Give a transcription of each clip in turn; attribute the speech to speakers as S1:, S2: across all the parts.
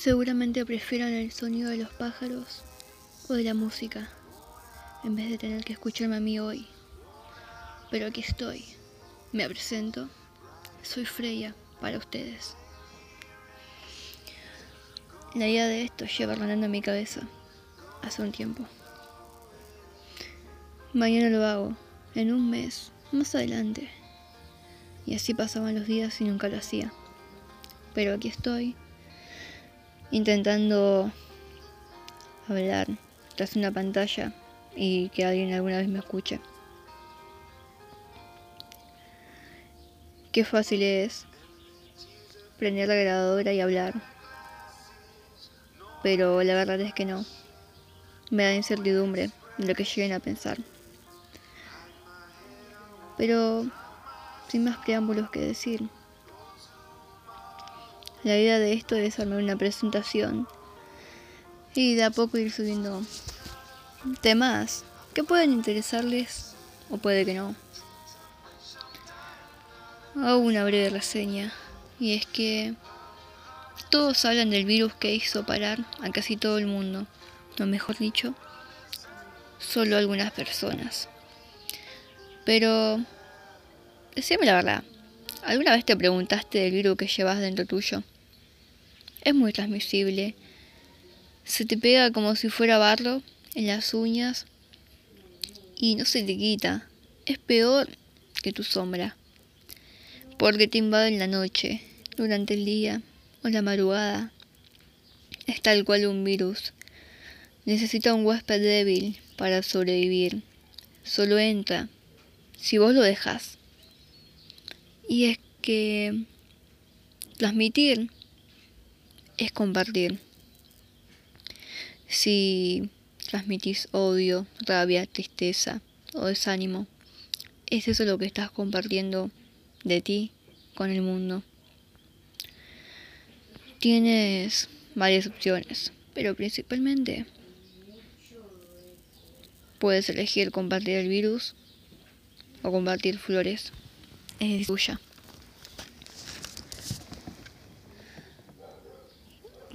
S1: Seguramente prefieran el sonido de los pájaros o de la música, en vez de tener que escucharme a mí hoy. Pero aquí estoy, me presento, soy Freya para ustedes. La idea de esto lleva rondando en mi cabeza hace un tiempo. Mañana lo hago, en un mes, más adelante. Y así pasaban los días y nunca lo hacía. Pero aquí estoy, intentando hablar tras una pantalla y que alguien alguna vez me escuche. Qué fácil es prender la grabadora y hablar. Pero la verdad es que no. Me da incertidumbre lo que lleguen a pensar. Pero sin más preámbulos que decir. La idea de esto es armar una presentación y de a poco ir subiendo temas que pueden interesarles o puede que no. Hago una breve reseña y es que todos hablan del virus que hizo parar a casi todo el mundo, o mejor dicho, solo algunas personas. Pero, decime la verdad, ¿alguna vez te preguntaste del virus que llevas dentro tuyo? Es muy transmisible. Se te pega como si fuera barro en las uñas y no se te quita. Es peor que tu sombra. Porque te invade en la noche, durante el día o la madrugada. Es tal cual un virus. Necesita un huésped débil para sobrevivir. Solo entra si vos lo dejas. Y es que transmitir es compartir. Si transmitís odio, rabia, tristeza o desánimo, es eso lo que estás compartiendo de ti con el mundo. Tienes varias opciones, pero principalmente puedes elegir compartir el virus o compartir flores. Es tuya.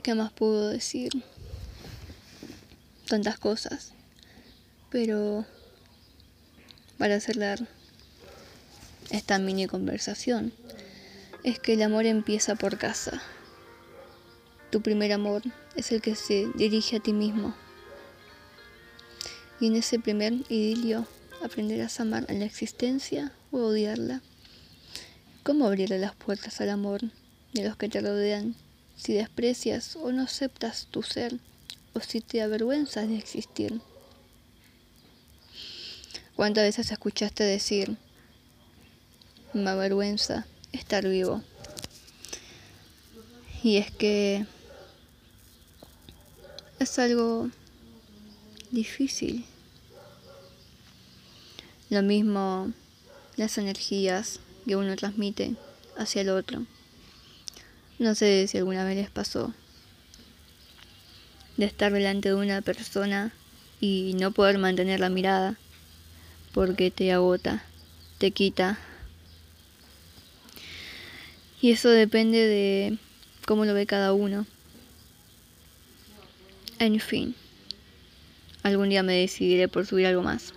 S1: ¿Qué más puedo decir? Tantas cosas. Pero para cerrar esta mini conversación, es que el amor empieza por casa. Tu primer amor es el que se dirige a ti mismo. Y en ese primer idilio aprenderás a amar a la existencia o odiarla. ¿Cómo abrirle las puertas al amor de los que te rodean si desprecias o no aceptas tu ser o si te avergüenzas de existir. ¿Cuántas veces escuchaste decir, me avergüenza estar vivo? Y es que es algo difícil. Lo mismo las energías que uno transmite hacia el otro. No sé si alguna vez les pasó de estar delante de una persona y no poder mantener la mirada porque te agota, te quita. Y eso depende de cómo lo ve cada uno. En fin, algún día me decidiré por subir algo más.